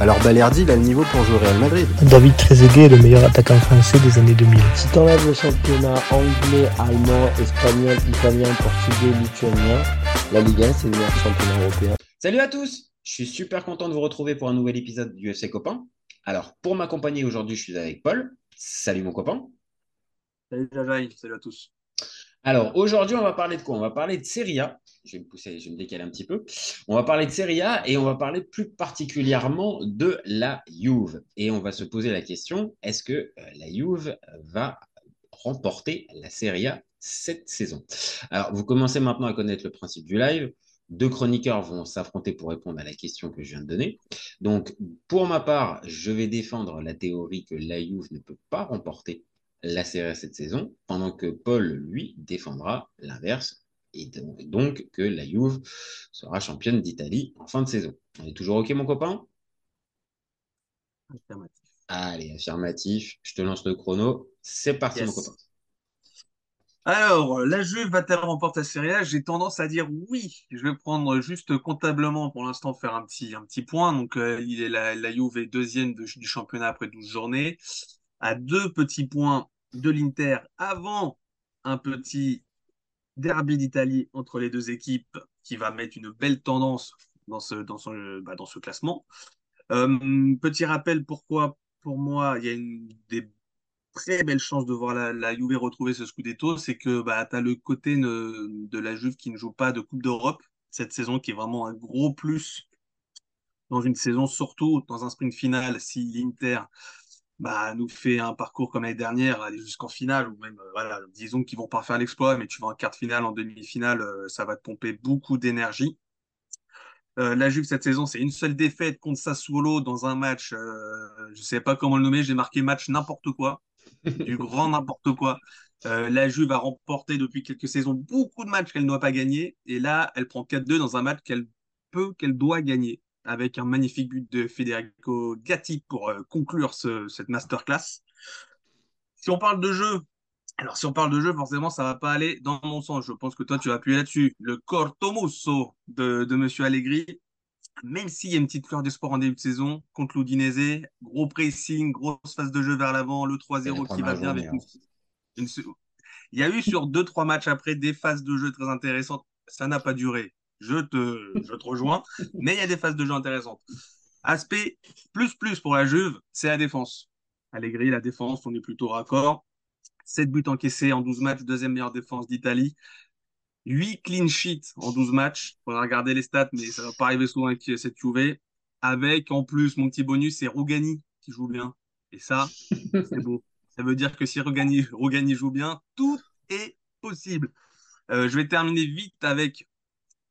alors Balerdi, il a le niveau pour jouer au Real Madrid. David Trezeguet est le meilleur attaquant français des années 2000. Si t'enlèves le championnat anglais, allemand, espagnol, italien, portugais, lituanien, la Ligue 1, c'est le meilleur championnat européen. Salut à tous Je suis super content de vous retrouver pour un nouvel épisode du UFC Copain. Alors, pour m'accompagner aujourd'hui, je suis avec Paul. Salut mon copain. Salut Jajaï, salut à tous. Alors, aujourd'hui, on va parler de quoi? On va parler de Serie A. Je vais me pousser, je me décaler un petit peu. On va parler de Serie A et on va parler plus particulièrement de la Juve. Et on va se poser la question, est-ce que euh, la Juve va remporter la Serie A cette saison? Alors, vous commencez maintenant à connaître le principe du live. Deux chroniqueurs vont s'affronter pour répondre à la question que je viens de donner. Donc, pour ma part, je vais défendre la théorie que la Juve ne peut pas remporter la série cette saison, pendant que Paul, lui, défendra l'inverse, et donc que la Juve sera championne d'Italie en fin de saison. On est toujours OK, mon copain? Affirmatif. Allez, affirmatif. Je te lance le chrono. C'est parti, mon copain. Alors, la Juve va-t-elle remporter la Serie A? J'ai tendance à dire oui. Je vais prendre juste comptablement pour l'instant faire un petit, un petit point. Donc, euh, il est la, la Juve est deuxième du championnat après 12 journées à deux petits points de l'Inter avant un petit derby d'Italie entre les deux équipes qui va mettre une belle tendance dans ce, bah, classement. Euh, petit rappel pourquoi, pour moi, il y a une, des très belles chances de voir la, Juve retrouver ce Scudetto, c'est que bah, tu as le côté de la Juve qui ne joue pas de Coupe d'Europe cette saison, qui est vraiment un gros plus dans une saison, surtout dans un sprint final, si l'Inter bah, nous fait un parcours comme l'année dernière, aller jusqu'en finale, ou même, euh, voilà, disons qu'ils vont pas faire l'exploit, mais tu vas en quart de finale, en demi-finale, euh, ça va te pomper beaucoup d'énergie. Euh, la Juve cette saison, c'est une seule défaite contre Sassuolo dans un match, je sais pas comment le nommer, j'ai marqué match n'importe quoi, du grand n'importe quoi. La Juve a remporté depuis quelques saisons beaucoup de matchs qu'elle ne doit pas gagner, et là, elle prend 4-2 dans un match qu'elle peut, qu'elle doit gagner avec un magnifique but de Federico Gatti pour euh, conclure ce, cette masterclass. Si on parle de jeu, alors si on parle de jeu, forcément, ça va pas aller dans mon sens. Je pense que toi, tu vas appuyer là-dessus. Le cortomusso de, de Monsieur Allegri, même s'il y a une petite fleur d'espoir en début de saison contre l'Udinese, gros pressing, grosse phase de jeu vers l'avant, le 3-0 qui va bien avec une, Il y a eu sur deux trois matchs après des phases de jeu très intéressantes. Ça n'a pas duré je te, rejoins, mais il y a des phases de jeu intéressantes. Aspect plus plus pour la Juve, c'est la défense. Allegri, la défense, on est plutôt raccord. 7 buts encaissés en 12 matchs, deuxième meilleure défense d'Italie. 8 clean sheets en 12 matchs. Il faudra regarder les stats, mais ça va pas arriver souvent avec cette Juve. Avec, en plus, mon petit bonus, c'est Rogani qui joue bien. Et ça, c'est beau. Ça veut dire que si Rogani joue bien, tout est possible. Euh, je vais terminer vite avec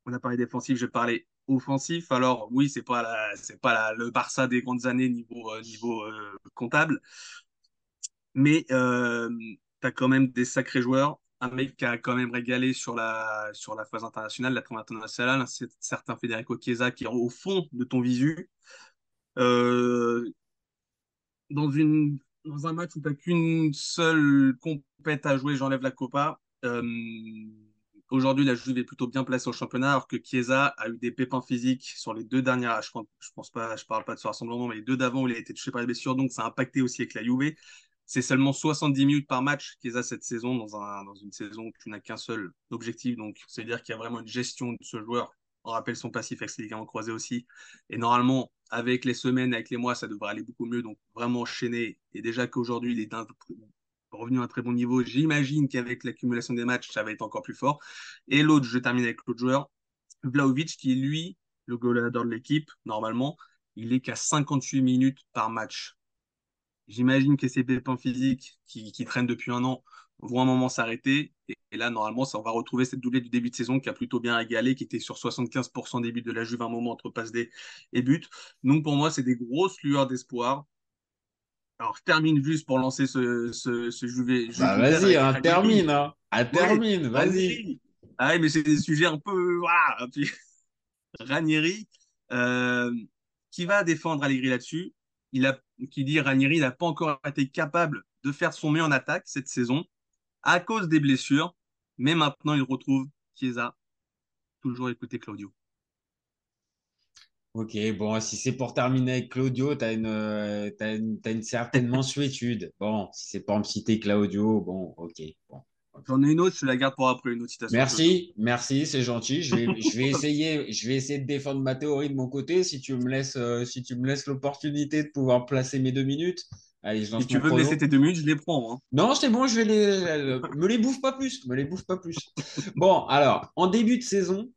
on a parlé défensif, je parler offensif. Alors oui, c'est pas c'est pas le Barça des grandes années niveau euh, niveau euh, comptable, mais euh, tu as quand même des sacrés joueurs. Un mec qui a quand même régalé sur la sur la phase internationale, la trame internationale, c'est certain Federico Chiesa qui est au fond de ton visu. Dans une dans un match où tu n'as qu'une seule compète à jouer, j'enlève la Copa. Aujourd'hui, la Juve est plutôt bien placée au championnat, alors que Chiesa a eu des pépins physiques sur les deux dernières. Je pense, pas, je parle pas de ce rassemblement, mais les deux d'avant où il a été touché par les blessures, donc ça a impacté aussi avec la Juve. C'est seulement 70 minutes par match Chiesa cette saison dans une saison où tu n'as qu'un seul objectif. Donc, c'est-à-dire qu'il y a vraiment une gestion de ce joueur. On rappelle son passif avec ses ligaments croisés aussi. Et normalement, avec les semaines, avec les mois, ça devrait aller beaucoup mieux. Donc, vraiment enchaîner. Et déjà qu'aujourd'hui, il est revenu à un très bon niveau. J'imagine qu'avec l'accumulation des matchs, ça va être encore plus fort. Et l'autre, je termine avec l'autre joueur, Vlaovic, qui lui, le goaler de l'équipe, normalement, il est qu'à 58 minutes par match. J'imagine que ces pépins physiques qui, traînent depuis un an vont un moment s'arrêter. Et, là, normalement, ça, on va retrouver cette doublée du début de saison qui a plutôt bien égalé, qui était sur 75% des buts de la Juve à un moment entre passe et buts. Donc pour moi, c'est des grosses lueurs d'espoir Alors, je termine juste pour lancer ce, ce, ce. Bah, vas-y, hein, termine, hein. Ah, termine, vas-y. Ah oui, mais c'est des sujets un peu. Voilà. peu- Ranieri, euh, qui va défendre Allegri là-dessus. Il a, qui dit Ranieri n'a pas encore été capable de faire son mieux en attaque cette saison à cause des blessures, mais maintenant il retrouve Chiesa. Toujours écouter Claudio. Ok, bon, si c'est pour terminer avec Claudio, t'as une, euh, une, certaine mensuétude. Bon, si c'est pour me citer Claudio, bon, ok. Bon. J'en ai une autre, je la garde pour après, une autre citation. Merci, merci, c'est gentil. Je vais, je vais essayer, je vais essayer de défendre ma théorie de mon côté. Si tu me laisses, euh, si tu me laisses l'opportunité de pouvoir placer mes deux minutes. Allez, je lance Si tu veux me laisser tes deux minutes, je les prends. hein. Non, c'est bon, je vais les. euh, me les bouffe pas plus. Me les bouffe pas plus. Bon, alors, en début de saison,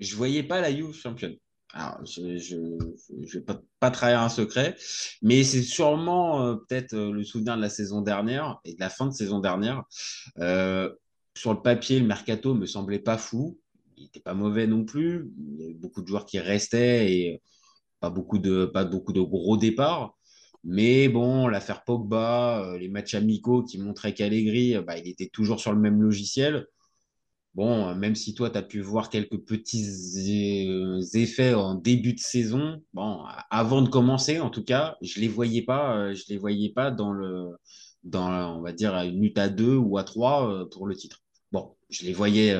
je voyais pas la Juve championne. Alors, je je vais pas, trahir un secret, mais c'est sûrement euh, peut-être euh, le souvenir de la saison dernière et de la fin de saison dernière. Euh, sur le papier, le mercato me semblait pas fou. Il était pas mauvais non plus. Il y avait beaucoup de joueurs qui restaient et pas beaucoup de, pas beaucoup de gros départs. Mais bon, l'affaire Pogba, les matchs amicaux qui montraient qu'Allegri, bah, il était toujours sur le même logiciel. Bon, euh, même si toi, tu as pu voir quelques petits euh, effets en début de saison, bon, avant de commencer, en tout cas, je les voyais pas, euh, je les voyais pas dans le, dans, on va dire, une lutte à deux ou à trois euh, pour le titre. Bon, je les voyais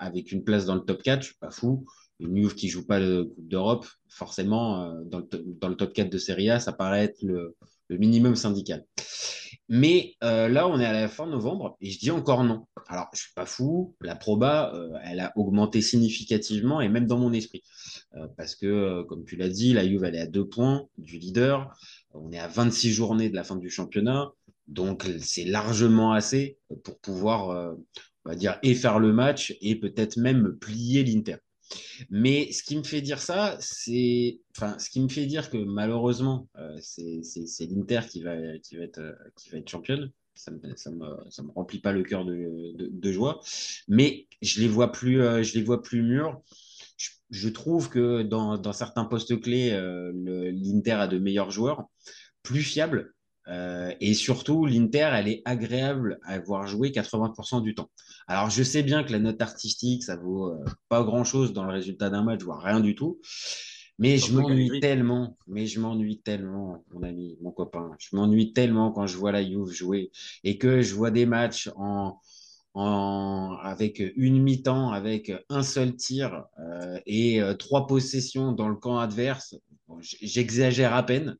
avec une place dans le top 4, je suis pas fou. Une Juve qui joue pas le Coupe d'Europe, forcément, dans, le, to- dans le top 4 de Serie A, ça paraît être le minimum syndical. Mais euh, là, on est à la fin novembre et je dis encore non. Alors, je suis pas fou, la proba, euh, elle a augmenté significativement et même dans mon esprit. Euh, parce que, comme tu l'as dit, la Juve, elle est à deux points du leader. On est à 26 journées de la fin du championnat. Donc, c'est largement assez pour pouvoir, on va dire, et faire le match et peut-être même plier l'Inter. Mais ce qui me fait dire ça, c'est, enfin, ce qui me fait dire que malheureusement, euh, c'est l'Inter qui va, qui va être, euh, qui va être championne. Ça me, ça me, ça me remplit pas le cœur de, de, joie. Mais je les vois plus, euh, je les vois plus mûrs. Je, trouve que dans, dans certains postes clés, l'Inter a de meilleurs joueurs, plus fiables. Euh, et surtout, l'Inter, elle est agréable à voir jouer 80% du temps. Alors, je sais bien que la note artistique, ça vaut euh, pas grand-chose dans le résultat d'un match, voire rien du tout. Mais je m'ennuie tellement, mais je m'ennuie tellement, mon ami, mon copain. Je m'ennuie tellement quand je vois la Juve jouer et que je vois des matchs en, en, avec une mi-temps, avec un seul tir euh, et euh, trois possessions dans le camp adverse. Bon, J'exagère à peine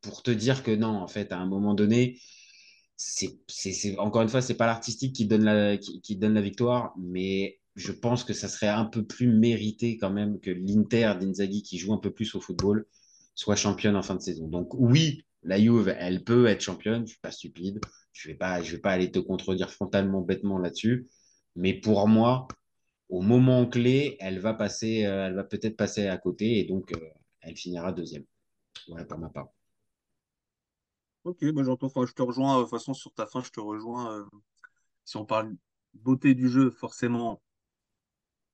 pour te dire que non, en fait, à un moment donné, c'est, encore une fois, c'est pas l'artistique qui donne la, victoire, mais je pense que ça serait un peu plus mérité quand même que l'Inter d'Inzaghi, qui joue un peu plus au football, soit championne en fin de saison. Donc oui, la Juve, elle peut être championne, je suis pas stupide, je vais pas, je vais pas aller te contredire frontalement, bêtement là-dessus, mais pour moi, au moment clé, elle va passer, euh, elle va peut-être passer à côté et donc euh, elle finira deuxième. Voilà pour ma part. Ok, bah j'entends. Enfin, je te rejoins. euh, De toute façon, sur ta fin, je te rejoins. euh, si on parle beauté du jeu, forcément,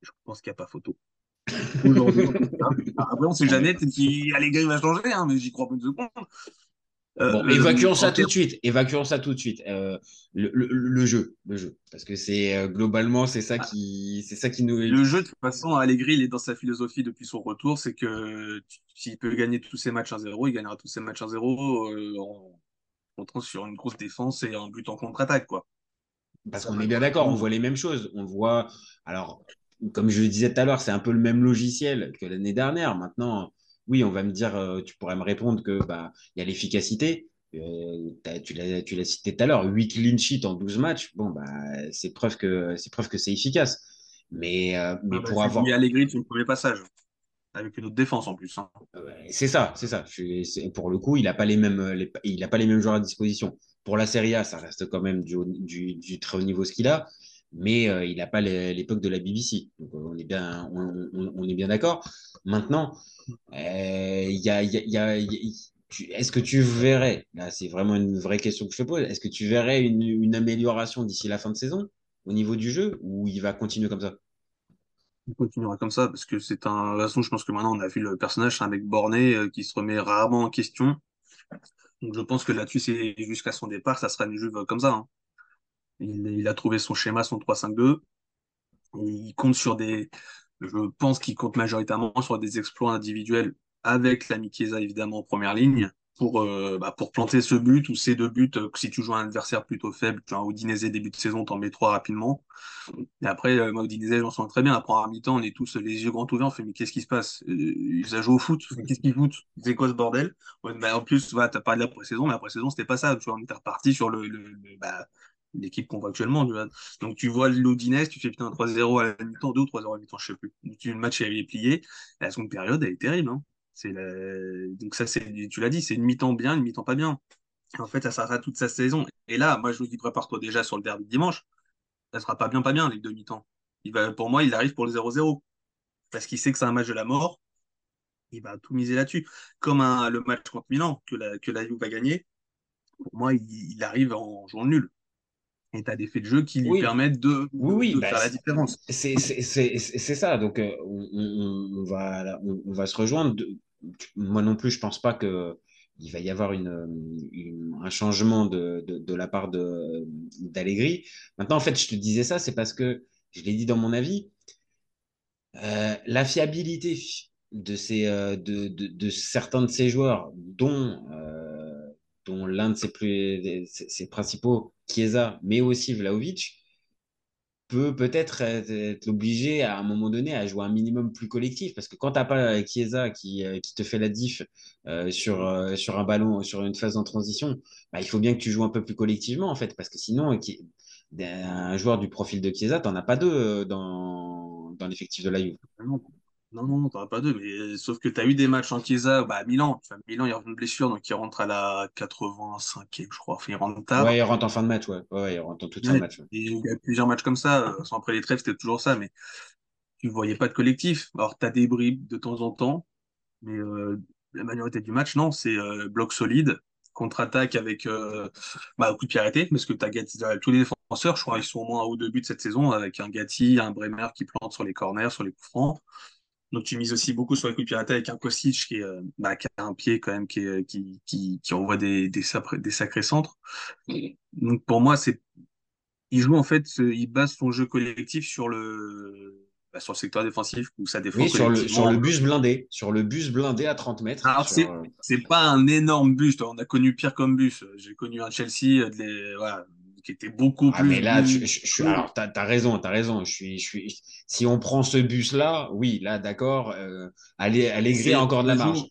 je pense qu'il n'y a pas photo. Aujourd'hui, en tout cas. Après, on sait jamais. Peut-être qu'Allegri va changer, hein, mais j'y crois pas une seconde. Euh, Bon, évacuons en ça tout de suite. Évacuons ça tout de suite. Euh, le, le- le jeu, le jeu, parce que c'est euh, globalement c'est ça qui, c'est ça qui nous. Le jeu, de toute façon, Allegri, il est dans sa philosophie depuis son retour, c'est que s'il peut gagner tous ses matchs 1-0, il gagnera tous ses matchs 1-0 euh, en comptant sur une grosse défense et un but en contre-attaque, quoi. Parce qu'on est bien d'accord, on voit les mêmes choses. On voit, alors, comme je le disais tout à l'heure, c'est un peu le même logiciel que l'année dernière. Maintenant, oui, on va me dire, euh, tu pourrais me répondre que bah il y a l'efficacité. Euh, tu l'as, cité tout à l'heure, 8 clean sheets en 12 matchs. Bon, bah, c'est preuve que c'est preuve que c'est efficace. Mais, euh, mais Ah bah, pour avoir. mis Allegri sur le premier passage, avec une autre défense en plus. hein. C'est ça, c'est ça. Je pour le coup, il n'a pas les mêmes, les- il a pas les mêmes joueurs à disposition. Pour la Serie A, ça reste quand même du, haut- du, du très haut niveau ce qu'il a, mais euh, il n'a pas l'époque de la BBC. Donc, on est bien, on, bien d'accord. Maintenant, est-ce que tu verrais, là, c'est vraiment une vraie question que je te pose, est-ce que tu verrais une, une amélioration d'ici la fin de saison au niveau du jeu ou il va continuer comme ça? Il continuera comme ça parce que c'est un. De toute façon, je pense que maintenant on a vu le personnage, c'est un mec borné euh, qui se remet rarement en question. Donc je pense que là-dessus, c'est jusqu'à son départ, ça sera une Juve comme ça. hein. Il, il a trouvé son schéma, son 3-5-2. Et Il compte sur des. Je pense qu'il compte majoritairement sur des exploits individuels avec l'ami Chiesa, évidemment, en première ligne pour, euh, bah, pour planter ce but ou ces deux buts. euh, si tu joues un adversaire plutôt faible, tu as un Udinese début de saison, t'en mets trois rapidement. Et après, euh, moi, Udinese, j'en sens très bien. Après, en mi-temps, on est tous les yeux grands ouverts. On fait, mais qu'est-ce qui se passe? Euh, Ils ont joué au foot. Qu'est-ce qu'ils foutent? C'est quoi ce bordel? Ouais, bah, En plus, voilà, t'as parlé de la pré-saison, mais la pré-saison, c'était pas ça. Tu vois, on était reparti sur le, le- le- bah, l'équipe qu'on voit actuellement. Tu vois. Donc, tu vois l'Udinese, tu fais putain 3-0 à la mi-temps, 2 ou 3-0 à la mi-temps, je sais plus. Le match est plié. La seconde période, elle est terrible. Hein. La- Donc, ça, c'est, tu l'as dit, c'est une mi-temps bien, une mi-temps pas bien. En fait, ça sera toute sa saison. Et là, moi, je vous dis, prépare-toi déjà sur le derby de dimanche. Ça sera pas bien, pas bien, les deux mi-temps. Il va, pour moi, il arrive pour le 0-0. Parce qu'il sait que c'est un match de la mort. Il va tout miser là-dessus. Comme le match contre Milan, que la, que la Juve va gagner. Pour moi, il, arrive en jouant nul. Et tu as des faits de jeu qui lui Oui. permettent de, Oui, oui, de bah, faire la différence. C'est ça. Donc, euh, on, va, on, va se rejoindre. Moi non plus, je pense pas que il va y avoir une, une- un changement de, de, de la part d'Allegri. Maintenant, en fait, je te disais ça, c'est parce que je l'ai dit dans mon avis. euh, la fiabilité de, ces, euh, de, de, de certains de ces joueurs, dont, euh, dont l'un de ses, plus, ses, ses principaux, Chiesa, mais aussi Vlahovic, peut peut-être être, obligé à un moment donné à jouer un minimum plus collectif parce que quand t'as pas Chiesa qui, euh, qui te fait la diff euh, sur, euh, un ballon, sur une phase en transition, bah, il faut bien que tu joues un peu plus collectivement en fait parce que sinon un joueur du profil de Chiesa, t'en as pas deux euh, dans, dans l'effectif de la Juve. Non, non, t'en as pas deux. Mais sauf que tu as eu des matchs en Chiesa bah, à Milan. Milan, il revient de blessure, donc il rentre à la 85e, je crois. Enfin, il rentre tard. Ouais, il rentre en fin de match, ouais. Ouais, il rentre en toute fin de match. ouais. Et il y a plusieurs matchs comme ça. euh, sans Après les trêves, c'était toujours ça. Mais tu voyais pas de collectif. Alors, tu as des bribes de temps en temps. Mais euh, la majorité du match, non, c'est euh, bloc solide, contre-attaque avec euh, bah, coup de pied arrêté, parce que tu as Gatti, t'as tous les défenseurs, je crois ils sont au moins un ou deux buts cette saison, avec un Gatti, un Bremer qui plante sur les corners, sur les coups francs. Donc tu mises aussi beaucoup sur les coups de pied arrêtés avec un Kostic qui, est, euh, bah, qui a un pied quand même qui, est- qui, qui, qui envoie des, des, sacrés, des sacrés centres. Donc pour moi, c'est il joue en fait, il base son jeu collectif sur le bah, sur le secteur défensif où ça défend Oui, sur le, sur le bus blindé. Sur le bus blindé à 30 mètres. Alors, sur, c'est, euh, c'est pas un énorme bus. On a connu pire comme bus. J'ai connu un Chelsea euh, de les- voilà, qui était beaucoup Ah, plus. mais là, tu- je, je suis, alors, t'as, t'as raison, t'as raison. Je suis, je suis, si on prend ce bus-là, oui, là, d'accord, euh, Allé- Allegri C'est a encore de la marge.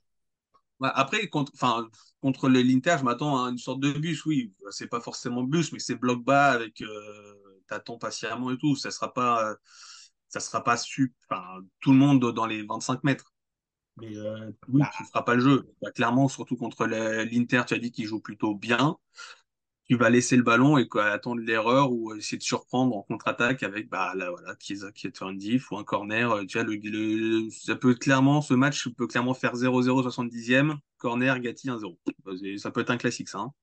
Ouais, après, contre, enfin, contre l'Inter, je m'attends à une sorte de bus, oui. C'est pas forcément bus, mais c'est bloc bas avec euh, t'attends patiemment et tout. Ça sera pas, ça sera pas su, enfin, tout le monde dans les 25 mètres. Mais euh, oui, Bah. tu feras pas le jeu. Bah, clairement, surtout contre l'Inter, tu as dit qu'il joue plutôt bien. Tu vas laisser le ballon et attendre l'erreur ou essayer de surprendre en contre-attaque avec bah là voilà qui est faire une diff ou un corner. Euh, Tu vois, le, ça peut clairement ce match peut clairement faire 0-0 70e corner Gatti 1-0. Bah, Ça peut être un classique ça. hein.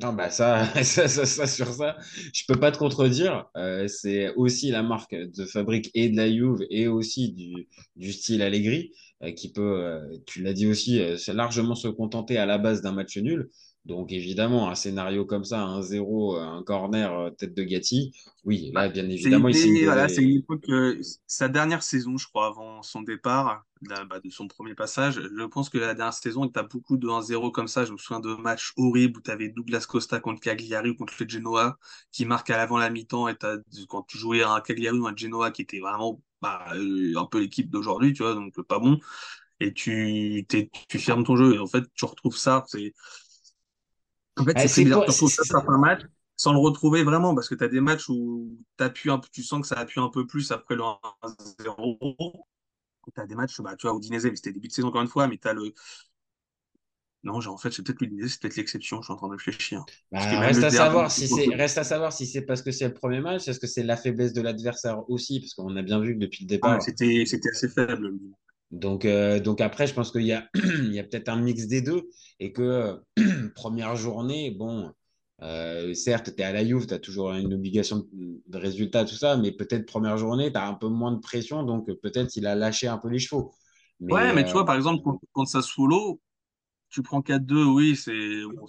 Non, bah ça, ça, sur ça, je peux pas te contredire. Euh, c'est aussi la marque de fabrique et de la Juve et aussi du, du style Allegri euh, qui peut, tu l'as dit aussi, largement se contenter à la base d'un match nul. Donc évidemment, un scénario comme ça, un 0 un corner euh, tête de Gatti, oui, là bien C'est évidemment, il signe voilà, c'est une époque, euh, sa dernière saison, je crois, avant son départ, là, bah, de son premier passage. Je pense que la dernière saison, tu as beaucoup de 1-0 comme ça. Je me souviens de matchs horribles où tu avais Douglas Costa contre Cagliari ou contre le Genoa qui marque à l'avant la mi-temps et t'as- quand tu jouais à un Cagliari ou un Genoa qui était vraiment bah, euh, un peu l'équipe d'aujourd'hui, tu vois, donc pas bon. Et tu, t'es- tu fermes ton jeu et en fait, tu retrouves ça. C'est, en fait, Ah, c'est retrouves c'est- sur certains matchs sans le retrouver vraiment, parce que tu as des matchs où un peu, tu sens que ça appuie un peu plus après le 1-0. Tu as des matchs, bah, tu vois, Udinese, mais c'était début de saison encore une fois, mais tu as le. Non, en fait, c'est peut-être l'Udinese, c'est peut-être l'exception, je suis en train de réfléchir. Que Bah, reste, à savoir si c'est, reste à savoir si c'est parce que c'est le premier match, est-ce que c'est la faiblesse de l'adversaire aussi, parce qu'on a bien vu que depuis le Ah, départ. c'était c'était assez faible. Donc, euh, donc après, je pense qu'il y a, il y a peut-être un mix des deux et que première journée, bon, euh, certes, tu es à la Juve, tu as toujours une obligation de, résultat, tout ça, mais peut-être première journée, tu as un peu moins de pression, donc peut-être il a lâché un peu les chevaux. Mais, Ouais, mais tu euh, vois, par exemple, contre, contre Sassuolo, tu prends 4-2, oui, c'est, bon,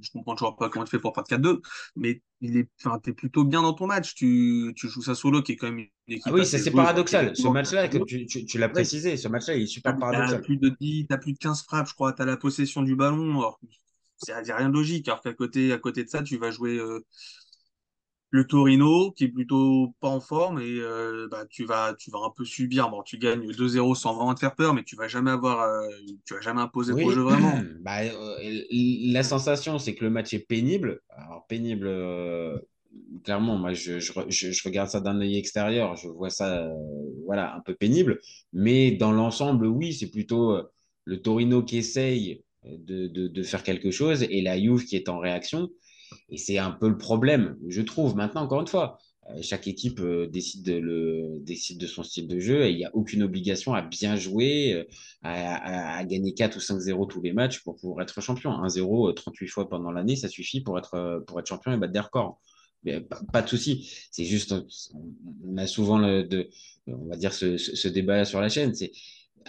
je comprends toujours pas comment tu fais pour perdre 4-2, mais il est, enfin, t'es plutôt bien dans ton match. Tu, tu joues Sassuolo, qui est quand même une équipe. Ah oui, c'est paradoxal. Ce match-là, tu, tu- tu l'as précisé, ce match-là, il est super T'as paradoxal. plus de 10, t'as plus de 15 frappes, je crois. T'as la possession du ballon. Alors, c'est rien de logique. Alors qu'à côté, à côté de ça, tu vas jouer euh, le Torino, qui est plutôt pas en forme, et euh, bah, tu vas, tu vas un peu subir. Bon, tu gagnes 2-0 sans vraiment te faire peur, mais tu vas jamais avoir, euh, tu vas jamais imposer Oui. ton jeu vraiment. Bah, euh, la sensation, c'est que le match est pénible. Alors, pénible, clairement, moi, je, je, je- je regarde ça d'un œil extérieur. Je vois ça, voilà, un peu pénible. Mais dans l'ensemble, oui, c'est plutôt le Torino qui essaye de, de, de faire quelque chose et la Juve qui est en réaction. Et c'est un peu le problème, je trouve. Maintenant, encore une fois, euh, chaque équipe euh, décide, de le, décide de son style de jeu et il n'y a aucune obligation à bien jouer, euh, à, à- à gagner 4 ou 5-0 tous les matchs pour pouvoir être champion. 1-0 euh, 38 fois pendant l'année, ça suffit pour être, pour être champion et battre des records. Mais pas, pas de souci. C'est juste, on a souvent le, de, on va dire ce, ce, ce débat sur la chaîne. C'est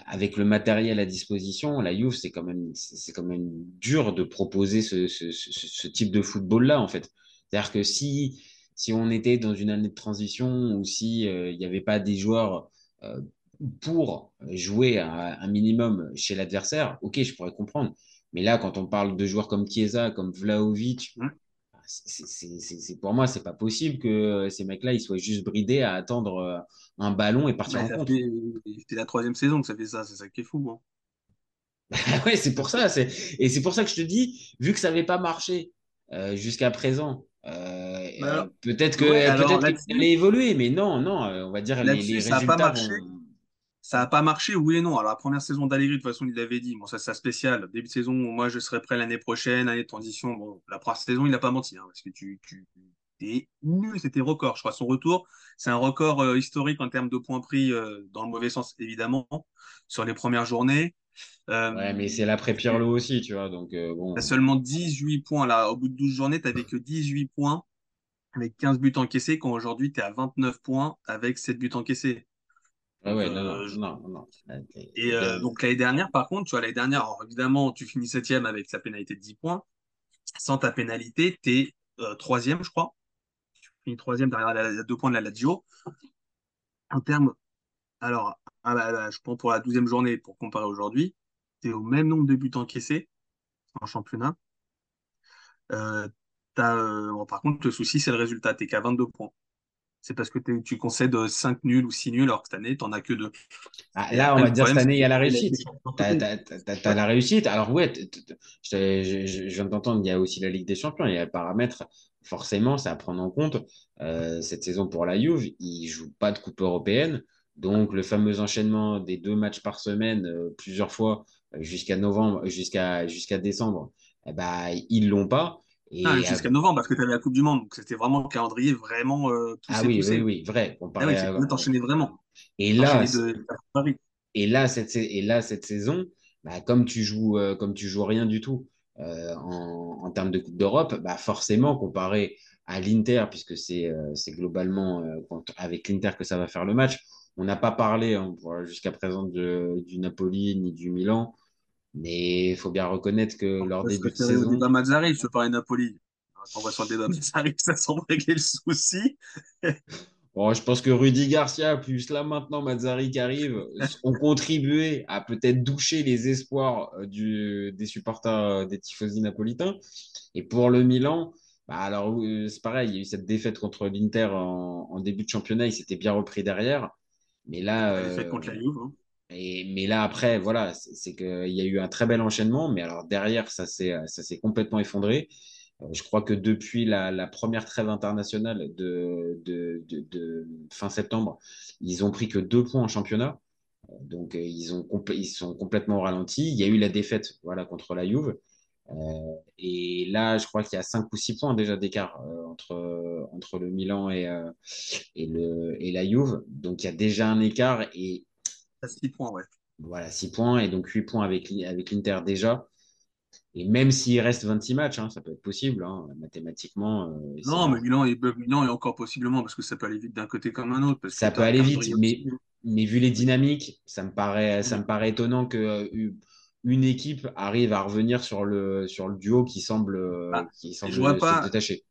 avec le matériel à disposition, la Juve, c'est quand même, quand même dur de proposer ce, ce, type de football-là, en fait. C'est-à-dire que si, si on était dans une année de transition ou si euh, il n'y avait pas des joueurs euh, pour jouer un minimum chez l'adversaire, ok, je pourrais comprendre. Mais là, quand on parle de joueurs comme Chiesa, comme Vlaovic, c'est- pour moi, c'est pas possible que ces mecs-là, ils soient juste bridés à attendre euh, un ballon et partir Bah, en fait, c'est la troisième saison que ça fait ça, c'est ça qui est fou. hein. ouais, c'est pour ça. Et c'est pour ça que je te dis, vu que ça n'avait pas marché euh, jusqu'à présent, euh, Bah euh, peut-être que Ouais, peut-être évoluer, mais non, non, euh, on va dire les, les ça a pas résultats marché. vont- Ça n'a pas marché, oui et non. Alors, la première saison d'Allegri, de toute façon, il l'avait dit. Bon, ça, c'est spécial. Début de saison, moi, je serai prêt l'année prochaine, année de transition. Bon, la première saison, il n'a pas menti, hein, parce que tu, tu es nul. C'était record, je crois. Son retour, c'est un record euh, historique en termes de points pris, euh, dans le mauvais sens, évidemment, sur les premières journées. Euh, Ouais, mais c'est l'après Pirlo aussi, tu vois. Donc, bon. T'as seulement 18 points là. Au bout de 12 journées, t'avais que 18 points avec 15 buts encaissés, quand aujourd'hui, tu es à 29 points avec 7 buts encaissés. Ouais, ouais, non, euh, non, non, non. Et euh, donc l'année dernière, par contre, tu vois, l'année dernière, alors, évidemment, tu finis septième avec sa pénalité de 10 points. Sans ta pénalité, tu es troisième, je crois. Tu finis troisième derrière la, la- deux points de la Lazio. En termes, alors, ah je prends pour la douzième journée pour comparer aujourd'hui, tu es au même nombre de buts encaissés en championnat. Euh, euh, bon, par contre, le souci, c'est le résultat. Tu qu'à 22 points. C'est parce que tu concèdes 5 nuls ou 6 nuls, alors que cette année, tu n'en as que 2. Ah, là, on va dire cette année, il y a la réussite. T'as- t'as la réussite. Alors, ouais, t- t- t- je, t'ai- je- je- je viens de t'entendre, il y a aussi la Ligue des Champions, il y a le paramètre. Forcément, c'est à prendre en compte. Euh, cette saison pour la Juve, ils ne jouent pas de Coupe européenne. Donc, le fameux enchaînement des deux matchs par semaine, euh, plusieurs fois, euh, jusqu'à novembre, jusqu'à décembre, eh ben, ils l'ont pas. Ah, Jusqu'à novembre, parce que tu avais la Coupe du Monde. Donc, c'était vraiment un calendrier vraiment euh, poussé, Ah oui, poussé. oui, oui, vrai. Ah comparé oui, c'est- là, t'enchaînais vraiment. Et là, de-. Et là, cette, et là, cette saison, bah, comme tu joues, euh, comme tu joues rien du tout euh, en, en termes de Coupe d'Europe, bah, forcément, comparé à l'Inter, puisque c'est euh, globalement euh, avec l'Inter que ça va faire le match, on n'a pas parlé hein, jusqu'à présent de- du Napoli ni du Milan, mais il faut bien reconnaître que leur Je début de saison. débat Mazzari, je parlais Napoli. On va sur le débat Mazzari, ça semble régler le souci. Bon, je pense que Rudy Garcia, plus là maintenant Mazzari qui arrive, ont contribué à peut-être doucher les espoirs euh, du, des supporters euh, des tifosi napolitains. Et pour le Milan, bah alors euh, c'est pareil, il y a eu cette défaite contre l'Inter en, en début de championnat, il s'était bien repris derrière. Mais là, La défaite euh, contre la Juve. hein. Mais là après, voilà, c'est qu'il y a eu un très bel enchaînement, mais alors derrière, ça s'est complètement effondré. Euh, Je crois que depuis la, première trêve internationale de, fin septembre, ils ont pris que deux points en championnat. Euh, Donc euh, ils, sont complètement au ralenti. Il y a eu la défaite voilà, contre la Juve. Et là, je crois qu'il y a cinq ou six points déjà d'écart entre, le Milan et, et, la Juve. Donc il y a déjà un écart et 6 points, ouais. voilà, 6 points et donc 8 points avec, avec l'Inter déjà. Et même s'il reste 26 matchs, hein, ça peut être possible, hein, mathématiquement. euh, Non, mais Milan, est- Milan est encore possiblement, parce que ça peut aller vite d'un côté comme un autre. Parce ça que peut aller vite, calendrier mais, vu les dynamiques, ça me paraît, ça me paraît étonnant que euh, une équipe arrive à revenir sur le, sur le duo qui semble, Ah, qui et semble je vois se pas, détacher.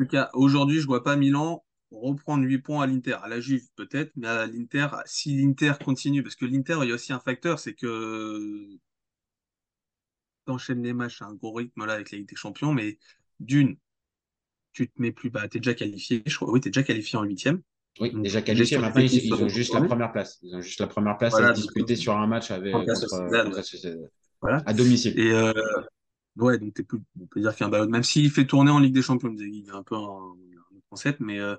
en tout cas, aujourd'hui, je vois pas Milan reprendre 8 points à l'Inter. À la Juve, peut-être, mais à l'Inter, si l'Inter continue, parce que l'Inter, il y a aussi un facteur, c'est que t'enchaînes les matchs à un gros rythme là avec la Ligue des Champions, mais d'une, tu te mets plus, bah, t'es déjà qualifié, je crois, oui, t'es déjà qualifié en huitième. Oui, Donc, déjà qualifiés. gestion Maintenant, ils, ils ont juste la première place. Ils ont juste la première place Voilà, à se disputer sur un match avec, contre contre. Voilà. à domicile. Et euh, ouais, donc t'es plus, on peut dire qu'il y a un ballon. Même s'il fait tourner en Ligue des Champions, il y a un peu un concept, mais euh,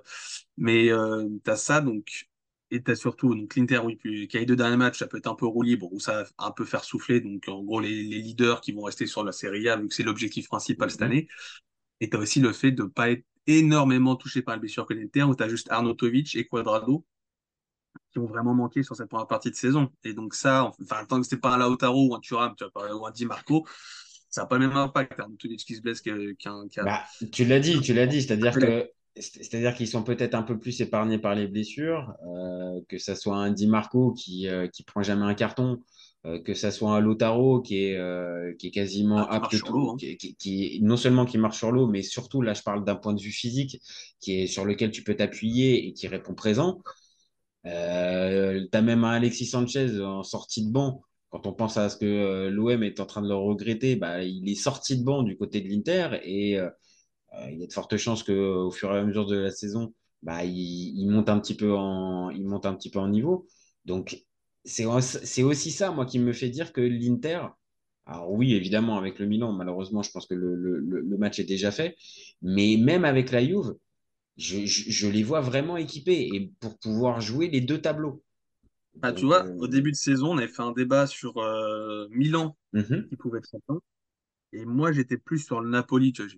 mais euh, t'as ça donc et t'as surtout donc l'Inter, oui, qui a les deux derniers matchs, ça peut être un peu roue libre ou ça va un peu faire souffler. Donc en gros les, les leaders qui vont rester sur la Serie A, vu que c'est l'objectif principal cette Mhm. année. Et t'as aussi le fait de pas être énormément touché par le blessure que l'Inter, où t'as juste Arnautovic et Quadrado qui ont vraiment manqué sur cette première partie de saison. Et donc ça, enfin, tant que c'est pas un Lautaro ou un Thuram, tu vois, ou un Di Marco, ça n'a pas le même impact. Hein, tout qui se blesse qu'un. Bah, tu l'as dit, tu l'as dit, c'est-à-dire que c'est-à-dire qu'ils sont peut-être un peu plus épargnés par les blessures, euh, que ça soit un Di Marco qui euh, qui prend jamais un carton, euh, que ça soit un Lautaro qui est euh, qui est quasiment Ah, apte tout- hein. qui, qui- qui- non seulement qui marche sur l'eau, mais surtout là je parle d'un point de vue physique, qui est sur lequel tu peux t'appuyer et qui répond présent. Euh, t'as même un Alexis Sanchez en sortie de banc. Quand on pense à ce que l'OM est en train de le regretter, bah, il est sorti de banc du côté de l'Inter et il y a de fortes chances qu'au fur et à mesure de la saison, bah, il, il monte un petit peu en, il monte un petit peu en niveau. Donc, c'est aussi ça, moi, qui me fait dire que l'Inter, alors oui, évidemment, avec le Milan, malheureusement, je pense que le, le, le match est déjà fait, mais même avec la Juve, je, je, je les vois vraiment équipés et pour pouvoir jouer les deux tableaux. Bah, tu vois, euh, au début de saison, on avait fait un débat sur euh, Milan mhm. qui pouvait être champion. Et moi, j'étais plus sur le Napoli. Tu vois,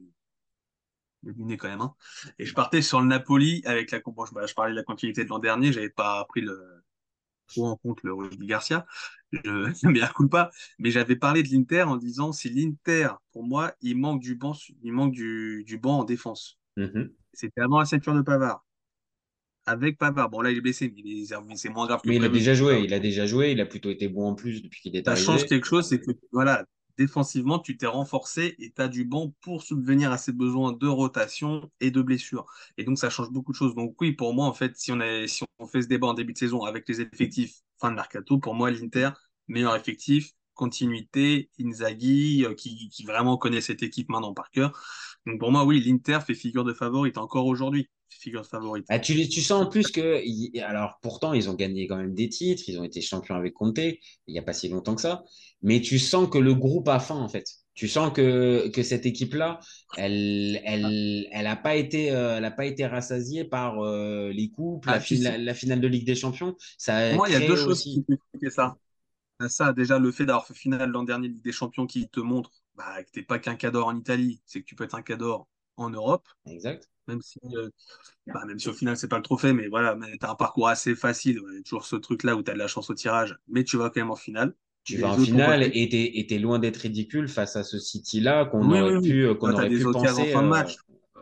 quand même. Hein. Et je partais sur le Napoli avec la. Bon, je, bah, je parlais de la continuité de l'an dernier. J'avais pas pris le, trop en compte le Rudy Garcia. Je coup pas. Mais j'avais parlé de l'Inter en disant si l'Inter, pour moi, il manque du banc, il manque du, du banc en défense. Mhm. C'était avant la ceinture de Pavard. Avec Pavard. Bon, là, il est blessé, mais, c'est moins grave que Mais il a déjà joué, il a déjà joué, il a plutôt été bon en plus depuis qu'il est Ça change arrivé. quelque chose, c'est que voilà, défensivement, tu t'es renforcé et tu as du banc pour subvenir à ses besoins de rotation et de blessure. Et donc, ça change beaucoup de choses. Donc, oui, pour moi, en fait, si on, si on fait ce débat en début de saison avec les effectifs fin de mercato, pour moi, l'Inter, meilleur effectif, continuité, Inzaghi, euh, qui, qui vraiment connaît cette équipe maintenant par cœur. Donc, pour moi, oui, l'Inter fait figure de favorite encore aujourd'hui. Figure de favorite. Ah, tu, tu sens en plus que, alors pourtant, ils ont gagné quand même des titres, ils ont été champions avec Conte, il n'y a pas si longtemps que ça, mais tu sens que le groupe a faim en fait. Tu sens que, que cette équipe-là, elle, elle, elle n'a pas été, euh, elle a pas été rassasiée par euh, les coupes, la, Ah, la, la finale de Ligue des Champions. Ça a Pour moi, il y a deux choses qui peuvent expliquer ça. Ça, déjà, le fait d'avoir fait finale l'an dernier de Ligue des Champions qui te montre bah, que t'es pas qu'un cador en Italie, c'est que tu peux être un cador en Europe, Exact. même si, euh, bah, même si au final, c'est pas le trophée, mais voilà, mais t'as un parcours assez facile. ouais, toujours ce truc-là où t'as de la chance au tirage, mais tu vas quand même en finale. Tu vas en finale et t'es, et t'es loin d'être ridicule face à ce City-là qu'on Oui, aurait oui, oui. pu, qu'on Là, t'as aurait pu occasions en penser. fin de euh, match.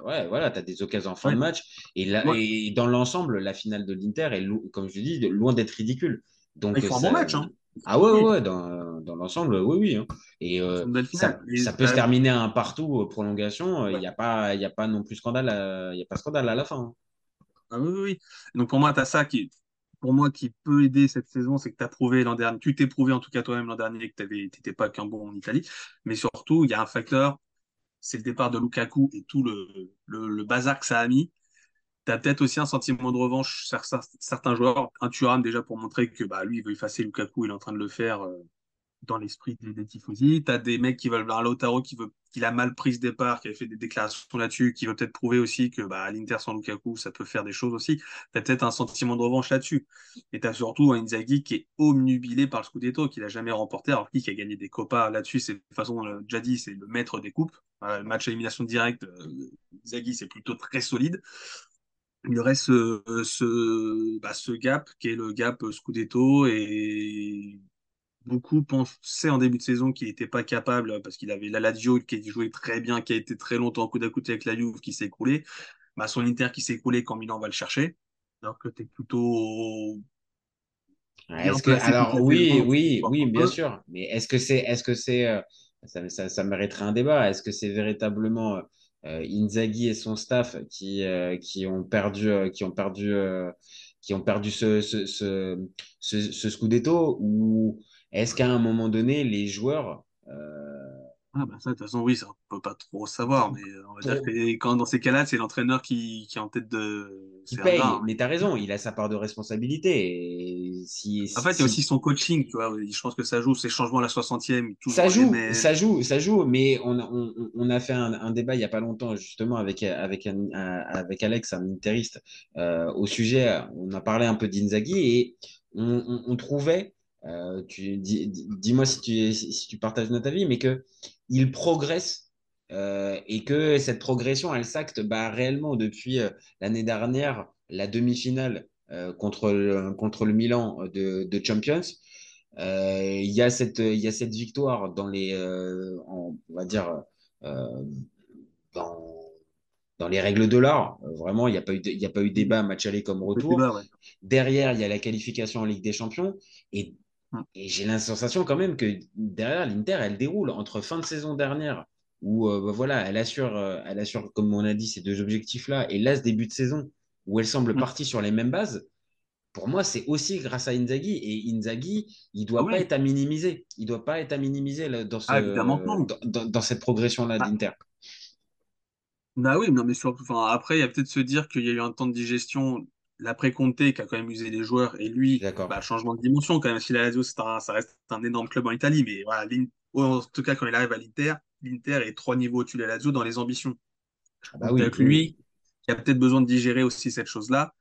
Ouais, voilà, tu as des occasions en fin Ouais. de match. Et, là, Ouais. et dans l'ensemble, la finale de l'Inter est, comme je dis, loin d'être ridicule. Donc, un bon match, hein. Ah ouais, ouais, dans, dans l'ensemble, oui, oui. hein. Et euh, ça, peut se terminer à un partout euh, prolongation. Il Ouais. n'y a, pas- il y a pas non plus scandale il a pas scandale à la fin. hein. Ah oui, oui, oui. Donc pour moi, tu as ça qui, pour moi, qui peut aider cette saison, c'est que tu as prouvé l'an dernier, tu t'es prouvé en tout cas toi-même l'an dernier que tu n'étais pas qu'un bon en Italie. Mais surtout, il y a un facteur, c'est le départ de Lukaku et tout le, le, le bazar que ça a mis. Tu as peut-être aussi un sentiment de revanche sur cer- certains joueurs. Un Thuram déjà pour montrer que bah, lui, il veut effacer Lukaku, il est en train de le faire euh, dans l'esprit des, tifosi. Tu as des mecs qui veulent, un Lautaro qui veut, qu'il a mal pris ce départ, qui a fait des déclarations là-dessus, qui veut peut-être prouver aussi que bah, à l'Inter sans Lukaku, ça peut faire des choses aussi. Tu as peut-être un sentiment de revanche là-dessus. Et tu as surtout un Inzaghi qui est omnubilé par le Scudetto, qu'il a jamais remporté, alors qui a gagné des copas là-dessus. C'est de toute façon, on l'a déjà c'est le maître des coupes. Euh, le match à élimination directe, euh, Inzaghi, c'est plutôt très solide. Il reste ce, ce, bah, ce gap qui est le gap Scudetto et beaucoup pensaient en début de saison qu'il n'était pas capable parce qu'il avait la Lazio qui jouait très bien, qui a été très longtemps coup à côté avec la Juve qui s'est écroulé. Bah, son Inter qui s'est écroulé quand Milan va le chercher. Alors que tu es plutôt que, alors oui, oui, oui, bien sûr. Mais est-ce que c'est, est-ce que c'est, euh, ça, ça, ça, mériterait un débat. Est-ce que c'est véritablement euh, Inzaghi et son staff qui, euh, qui ont perdu, euh, qui ont perdu, euh, qui ont perdu ce, ce, ce, ce, ce Scudetto ou est-ce qu'à un moment donné, les joueurs ah bah ça, de toute façon, oui, ça, on peut pas trop savoir, mais euh, on va dire que quand dans ces cas-là, c'est l'entraîneur qui, qui est en tête de. Qui paye, hein. mais t'as raison, il a sa part de responsabilité. Et si, en fait, il y a aussi son coaching, tu vois. Je pense que ça joue, ces changements à la 60e. Ça joue, mais... ça joue, ça joue, mais on, on, on a fait un, un, débat il y a pas longtemps, justement, avec, avec, un, avec Alex, un interiste, euh, au sujet, on a parlé un peu d'Inzaghi et on, on trouvait euh, tu dis, dis-moi si tu, si tu partages notre avis, mais que il progresse euh, et que cette progression, elle s'acte bah, réellement depuis euh, l'année dernière, la demi-finale contre, le, contre le Milan de, de Champions. Euh, il y a cette il y a cette victoire dans les en, on va dire dans dans les règles de l'art. Vraiment, il n'y a, pas eu y a pas eu débat match aller comme retour. Débat, ouais. Derrière, il y a la qualification en Ligue des Champions. Et Hum. Et j'ai la sensation quand même que derrière, l'Inter, elle déroule entre fin de saison dernière, où euh, voilà, elle assure, euh, elle assure, comme on a dit, ces deux objectifs-là, et là, ce début de saison, où elle semble hum. partie sur les mêmes bases. Pour moi, c'est aussi grâce à Inzaghi. Et Inzaghi, il ne doit ah pas oui. être à minimiser. Il ne doit pas être à minimiser là, dans, ce, ah, dans, dans, dans, cette progression-là ah. d'Inter. Bah oui, non, mais sur, enfin, après, il y a peut-être se dire qu'il y a eu un temps de digestion l'après Conte qui a quand même usé les joueurs et lui, bah, changement de dimension quand même. Si la Lazio, ça reste un énorme club en Italie, mais voilà, en tout cas, quand il arrive à l'Inter, l'Inter est trois niveaux au-dessus de la Lazio dans les ambitions. Ah bah oui, avec lui, il a peut-être besoin de digérer aussi cette chose-là.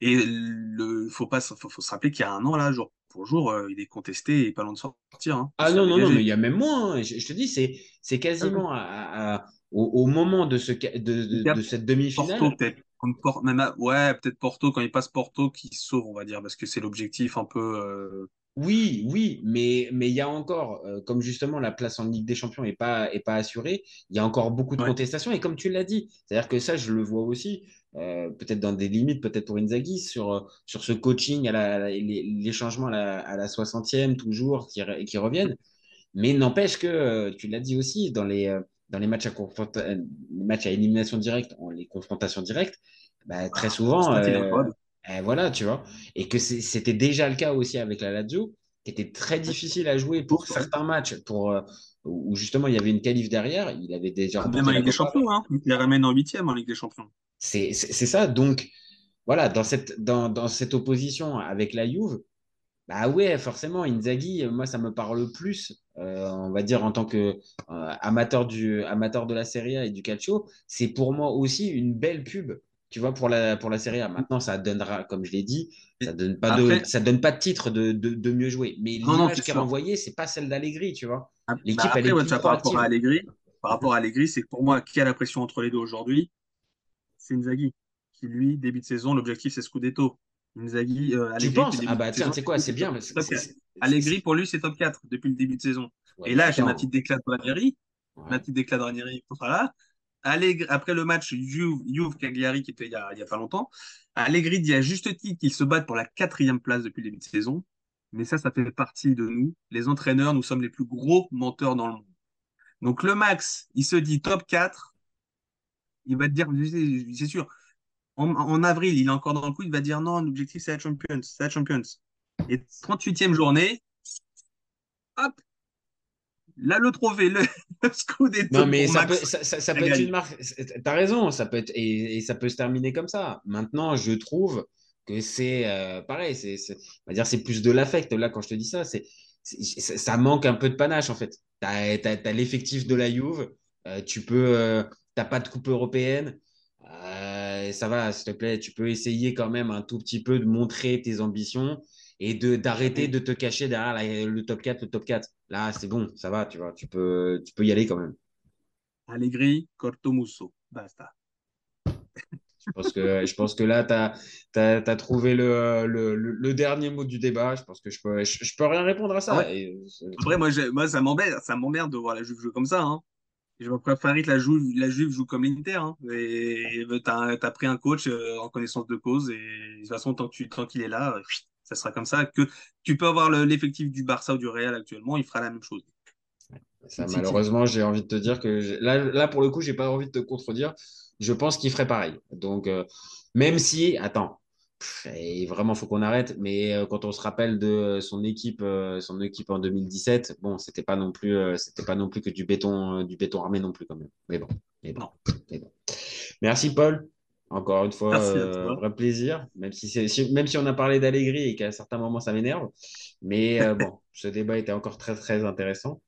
Et il faut pas, faut, faut, se rappeler qu'il y a un an là, jour pour jour, euh, il est contesté et pas loin de sortir. Hein, ah non non non, mais il y a même moins. Hein. Je, je, te dis, c'est c'est quasiment à, à, au, au, moment de ce de, de, de cette demi-finale. Porto, même à, ouais, peut-être Porto, quand il passe Porto, qui sauve, on va dire, parce que c'est l'objectif un peu. Euh... Oui, oui, mais mais il y a encore, euh, comme justement la place en Ligue des Champions n'est pas, est pas assurée, il y a encore beaucoup de ouais. contestations. Et comme tu l'as dit, c'est-à-dire que ça, je le vois aussi, euh, peut-être dans des limites, peut-être pour Inzaghi, sur, sur ce coaching, à la, la, les, les, changements à la, à la 60e, toujours, qui, qui reviennent. Mais n'empêche que, euh, tu l'as dit aussi, dans les euh, dans les matchs à, matchs à élimination directe, les confrontations directes, bah, très souvent, euh, euh, voilà, tu vois. Et que c'était déjà le cas aussi avec la Lazio, qui était très difficile à jouer pour certains matchs, pour, euh, où justement il y avait une qualif derrière. Il avait déjà. Même en Ligue des Champions, hein. il les ramène en huitième en Ligue des Champions. C'est ça. Donc, voilà, dans cette, dans, dans cette opposition avec la Juve, bah ouais, forcément, Inzaghi, moi, ça me parle plus, euh, on va dire, en tant que euh, amateur, du, amateur de la Serie A et du calcio. C'est pour moi aussi une belle pub, tu vois, pour la, pour la Serie A. Maintenant, ça donnera, comme je l'ai dit, ça donne pas Après, de, ça donne pas de titre de, de, de mieux jouer. Mais l'image qui est renvoyée, c'est pas celle d'Allegri, tu vois. Ah, L'équipe, bah elle est ouais, plus par rapport à Allegri, par rapport à Allegri, c'est pour moi, qui a la pression entre les deux aujourd'hui? C'est Inzaghi, qui lui, début de saison, l'objectif, c'est Scudetto. Inzaghi, euh, Allegri, tu penses? Ah bah tiens, c'est quoi C'est bien. Allegri, pour lui, c'est top 4 depuis le début de saison. Ouais, et là, j'ai ma petite déclat de Ranieri. Ma petite déclat de Ranieri. Voilà. Allegri, après le match Juve, Cagliari qui était il y, a, pas longtemps, Allegri dit à juste titre qu'ils se battent pour la quatrième place depuis le début de saison. Mais ça, ça fait partie de nous. Les entraîneurs, nous sommes les plus gros menteurs dans le monde. Donc le max, il se dit top 4. Il va te dire, c'est sûr, en, en, avril, il est encore dans le coup, il va dire non, l'objectif c'est la Champions, c'est la Champions. Et 38e journée, hop, là le trophée, le, le Scudetto. Non, mais ça peut, ça, ça, ça peut être une marque. T'as raison, ça peut être, et, et, ça peut se terminer comme ça. Maintenant, je trouve que c'est euh, pareil, c'est, on va dire, c'est plus de l'affect. Là, quand je te dis ça, c'est, ça manque un peu de panache en fait. T'as l'effectif de la Juve, euh, tu peux, euh, t'as pas de coupe européenne. Ça va, s'il te plaît, tu peux essayer quand même un tout petit peu de montrer tes ambitions et de d'arrêter de te cacher derrière la, le top 4, le top 4. Là, c'est bon, ça va, tu vois, tu peux, tu peux y aller quand même. Allegri, Cortomusso, basta. je, pense que, je pense que là, tu as, as, as, trouvé le, le, le, dernier mot du débat. Je pense que je peux, je, je peux rien répondre à ça. Ouais. Et, Après, moi, moi ça m'emmerde ça m'emmerde de voir la Juve jouer comme ça. Hein. Je préfère que la Juve, la Juve joue comme l'Inter. Hein. Et tu as, as, pris un coach euh, en connaissance de cause. Et de toute façon, tant qu'il est là, Ça sera comme ça que tu peux avoir le- l'effectif du Barça ou du Real actuellement, il fera la même chose. Ça, malheureusement, j'ai envie de te dire que là, là, pour le coup, j'ai pas envie de te contredire. Je pense qu'il ferait pareil. Donc, euh, même si, attends, pff, et vraiment, faut qu'on arrête. Mais euh, quand on se rappelle de son équipe, euh, son équipe en 2017, bon, c'était pas non plus, euh, c'était pas non plus que du béton, euh, du béton armé non plus quand même. Mais bon, mais bon, mais bon. Merci Paul. Encore une fois, à euh, vrai plaisir. Même si c'est, si- même si on a parlé d'Allegri et qu'à certains moments ça m'énerve, mais euh, bon, ce débat était encore très très intéressant.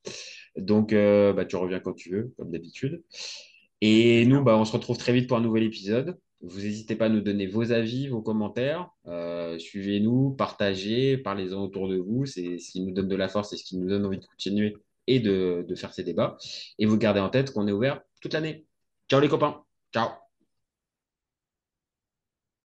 Donc, euh, bah, tu reviens quand tu veux, comme d'habitude. Et nous, bah, on se retrouve très vite pour un nouvel épisode. Vous n'hésitez pas à nous donner vos avis, vos commentaires. Suivez-nous, partagez, parlez-en autour de vous. C'est ce qui nous donne de la force et ce qui nous donne envie de continuer et de, de faire ces débats. Et vous gardez en tête qu'on est ouvert toute l'année. Ciao les copains. Ciao.